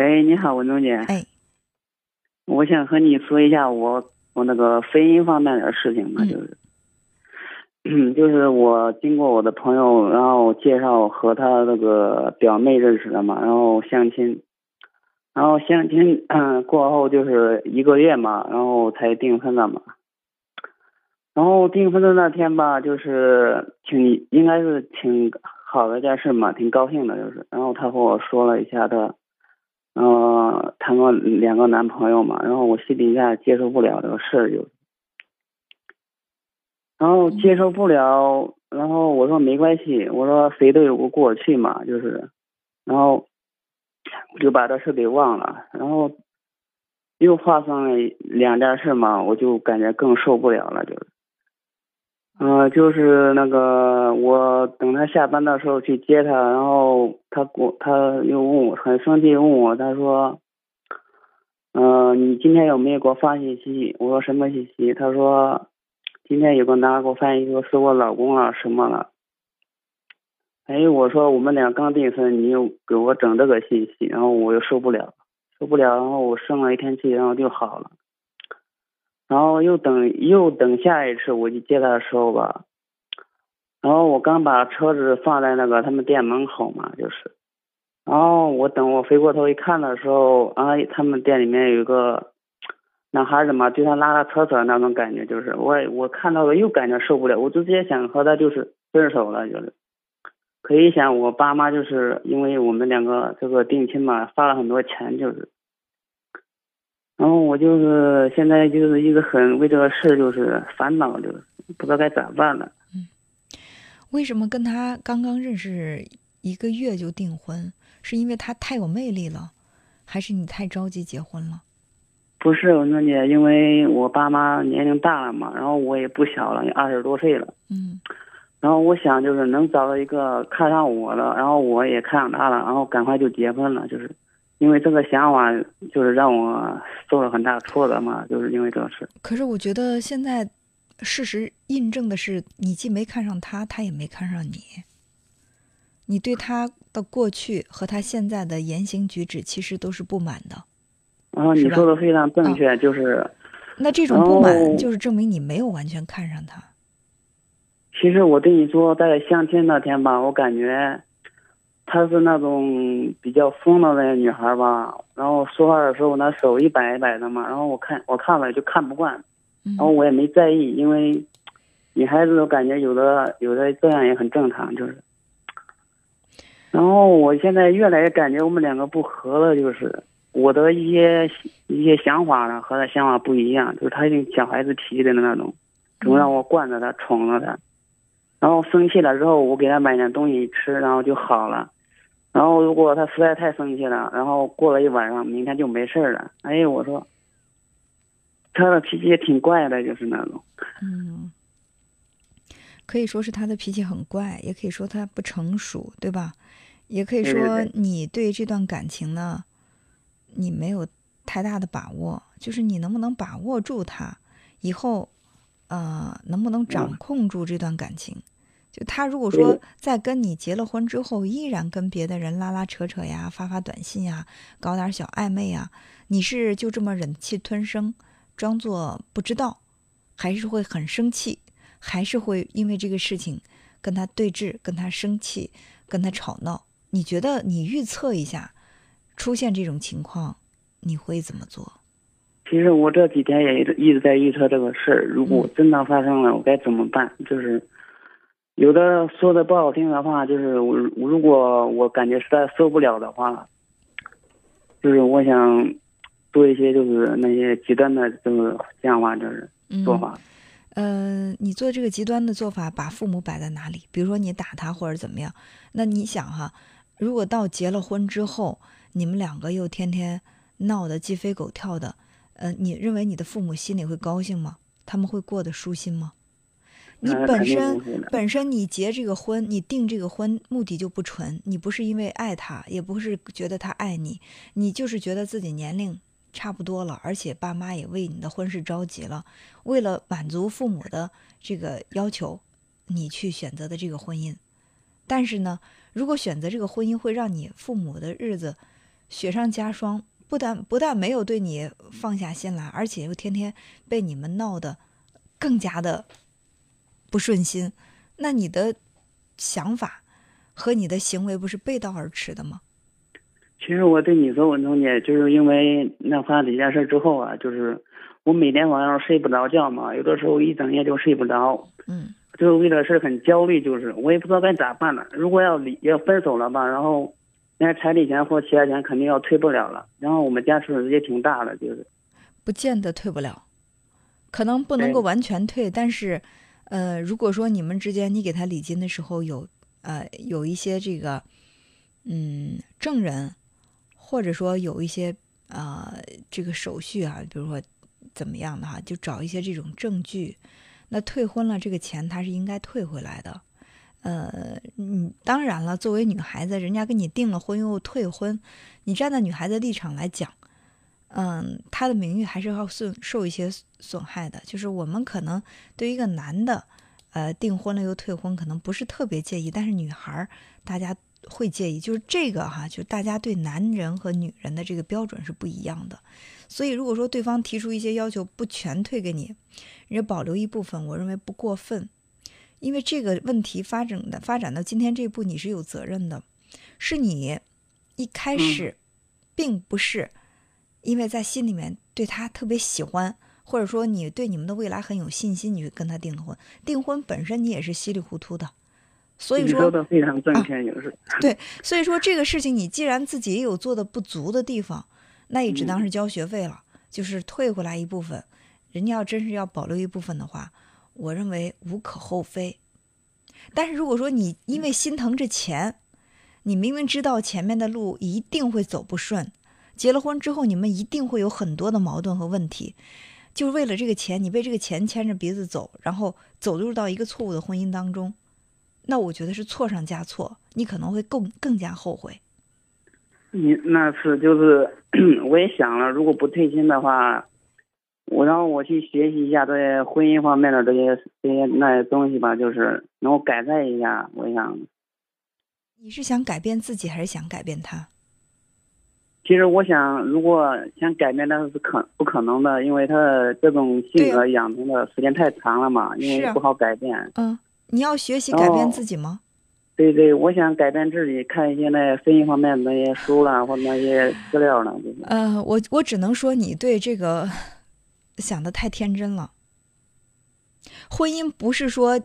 喂，你好，文中姐。哎，我想和你说一下我我那个婚姻方面的事情嘛，嗯就是，嗯，就是我经过我的朋友，然后介绍和他那个表妹认识的嘛，然后相亲，然后相亲嗯过后就是一个月嘛，然后才订婚的嘛。然后订婚的那天吧，就是挺应该是挺好的一件事嘛，挺高兴的，就是。然后他和我说了一下他，呃，谈过两个男朋友嘛，然后我心里下接受不了这个事儿，就，然后接受不了，然后我说没关系，我说谁都有个过去嘛，就是，然后我就把这事给忘了，然后又发生了两件事嘛，我就感觉更受不了了，就是。嗯、就是那个我等他下班的时候去接他，然后他给我他又问我很生气问我，他说，嗯、你今天有没有给我发信息？我说什么信息？他说，今天有个男的给我发信息说是我老公了什么了。哎，我说我们俩刚订婚，你又给我整这个信息，然后我又受不了，受不了，然后我生了一天气，然后就好了。然后又等又等下一次我去接他的时候吧，然后我刚把车子放在那个他们店门口嘛，就是，然后我等我回过头一看的时候，啊，他们店里面有一个男孩子嘛，对他拉拉扯扯那种感觉，就是我我看到了又感觉受不了，我直接想和他就是分手了，就是。可以想，我爸妈就是因为我们两个这个定亲嘛，花了很多钱，就是。然后我就是现在就是一直很为这个事就是烦恼，就是不知道该咋办了。为什么跟他刚刚认识一个月就订婚？是因为他太有魅力了，还是你太着急结婚了？不是我说姐，因为我爸妈年龄大了嘛，然后我也不小了，也二十多岁了。嗯然后我想就是能找到一个看上我的，然后我也看上他了，然后赶快就结婚了。就是因为这个想法，就是让我受了很大挫折嘛，就是因为这个事。可是我觉得现在事实印证的是，你既没看上他，他也没看上你。你对他的过去和他现在的言行举止，其实都是不满的。然后你说的非常正确，就是那这种不满，哦就是证明你没有完全看上他。其实我对你说，在相亲那天吧，我感觉她是那种比较疯的那个女孩吧，然后说话的时候那手一摆一摆的嘛，然后我看我看了就看不惯，嗯然后我也没在意，因为女孩子我感觉有的有的这样也很正常，就是。然后我现在越来越感觉我们两个不合了，就是我的一些一些想法呢和他想法不一样，就是他有点小孩子脾气的那种，总让我惯着他，宠着他。然后生气了之后，我给他买点东西吃，然后就好了。然后如果他实在太生气了，然后过了一晚上，明天就没事儿了。哎，我说，他的脾气也挺怪的，就是那种。嗯，可以说是他的脾气很怪，也可以说他不成熟，对吧？也可以说你对这段感情呢，你没有太大的把握，就是你能不能把握住他，以后，呃，能不能掌控住这段感情？就他如果说在跟你结了婚之后，依然跟别的人拉拉扯扯呀、发发短信呀、搞点小暧昧呀，你是就这么忍气吞声，装作不知道，还是会很生气，还是会因为这个事情跟他对峙、跟他生气、跟他吵闹？你觉得你预测一下，出现这种情况，你会怎么做？其实我这几天也一直在预测这个事儿，如果真的发生了，我该怎么办？就是有的说的不好听的话，就是我如果我感觉实在受不了的话，就是我想做一些就是那些极端的这个想法，就是做法。呃，你做这个极端的做法，把父母摆在哪里？比如说你打他或者怎么样？那你想哈，如果到结了婚之后，你们两个又天天闹得鸡飞狗跳的，呃，你认为你的父母心里会高兴吗？他们会过得舒心吗？你本身本身你结这个婚，你定这个婚目的就不纯，你不是因为爱他，也不是觉得他爱你，你就是觉得自己年龄差不多了，而且爸妈也为你的婚事着急了，为了满足父母的这个要求，你去选择的这个婚姻。但是呢，如果选择这个婚姻会让你父母的日子雪上加霜，不但不但没有对你放下心来，而且又天天被你们闹得更加的不顺心，那你的想法和你的行为不是背道而驰的吗？其实我对你说，文中姐，就是因为那发生这件事之后啊，就是我每天晚上睡不着觉嘛，有的时候一整夜就睡不着。嗯。就为了事很焦虑，就是我也不知道该咋办了。如果要离要分手了吧，然后那彩礼钱或其他钱肯定要退不了了。然后我们家损失也挺大的，就是不见得退不了，可能不能够完全退。但是，呃，如果说你们之间你给他礼金的时候有呃有一些这个嗯证人，或者说有一些啊这个手续啊，比如说怎么样的哈，就找一些这种证据。那退婚了，这个钱他是应该退回来的，呃，嗯，当然了，作为女孩子，人家跟你订了婚又退婚，你站在女孩子立场来讲，嗯，她的名誉还是要受受一些损害的。就是我们可能对于一个男的，呃，订婚了又退婚，可能不是特别介意，但是女孩儿大家会介意，就是这个哈，就大家对男人和女人的这个标准是不一样的。所以，如果说对方提出一些要求，不全退给你，人家保留一部分，我认为不过分。因为这个问题发展的发展到今天这一步，你是有责任的，是你一开始并不是因为在心里面对他特别喜欢，或者说你对你们的未来很有信心，你跟他订的婚。订婚本身你也是稀里糊涂的，所以说的非常正确，就是对。所以说这个事情，你既然自己也有做的不足的地方。那也只当是交学费了，就是退回来一部分。人家要真是要保留一部分的话，我认为无可厚非。但是如果说你因为心疼这钱，你明明知道前面的路一定会走不顺，结了婚之后你们一定会有很多的矛盾和问题，就是为了这个钱，你被这个钱牵着鼻子走，然后走入到一个错误的婚姻当中，那我觉得是错上加错，你可能会更更加后悔。你那次就是，我也想了，如果不退亲的话，我让我去学习一下这些婚姻方面的这些这些那些东西吧，就是能够改善一下。我想，你是想改变自己还是想改变他？其实我想，如果想改变，那是可不可能的，因为他这种性格养成的时间太长了嘛，因为不好改变。嗯，你要学习改变自己吗？对对，我想改变自己，看一些那婚姻方面的那些书啦，或那些资料了。呃，我我只能说你对这个想的太天真了。婚姻不是说，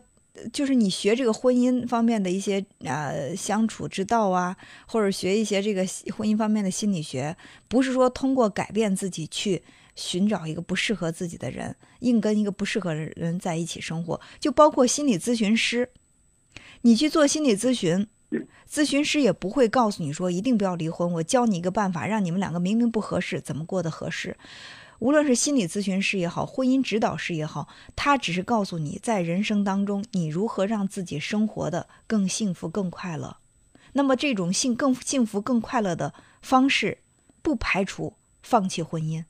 就是你学这个婚姻方面的一些呃相处之道啊，或者学一些这个婚姻方面的心理学，不是说通过改变自己去寻找一个不适合自己的人，硬跟一个不适合的人在一起生活，就包括心理咨询师。你去做心理咨询，咨询师也不会告诉你说一定不要离婚。我教你一个办法，让你们两个明明不合适，怎么过得合适？无论是心理咨询师也好，婚姻指导师也好，他只是告诉你在人生当中你如何让自己生活的更幸福、更快乐。那么这种幸更幸福、更快乐的方式，不排除放弃婚姻。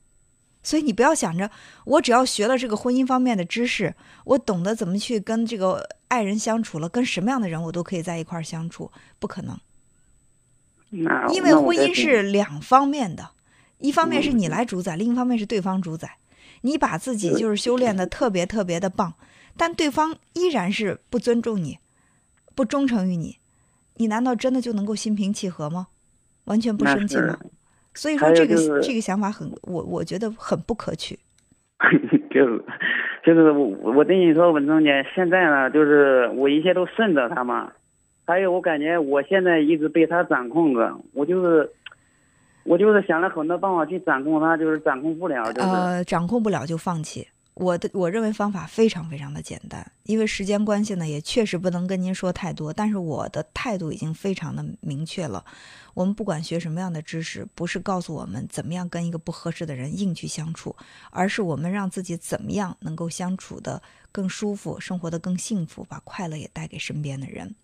所以你不要想着我只要学了这个婚姻方面的知识，我懂得怎么去跟这个爱人相处了，跟什么样的人我都可以在一块儿相处，不可能。因为婚姻是两方面的，一方面是你来主宰，另一方面是对方主宰。你把自己就是修炼的特别特别的棒，但对方依然是不尊重你，不忠诚于你，你难道真的就能够心平气和吗？完全不生气吗？所以说这个这个想法很我我觉得很不可取，就是就是我我跟你说文忠姐，现在呢就是我一切都顺着他嘛，还有我感觉我现在一直被他掌控着，我就是我就是想了很多办法去掌控他，就是掌控不了，呃，掌控不了就放弃。我的我认为方法非常非常的简单，因为时间关系呢，也确实不能跟您说太多。但是我的态度已经非常的明确了。我们不管学什么样的知识，不是告诉我们怎么样跟一个不合适的人硬去相处，而是我们让自己怎么样能够相处的更舒服，生活的更幸福，把快乐也带给身边的人。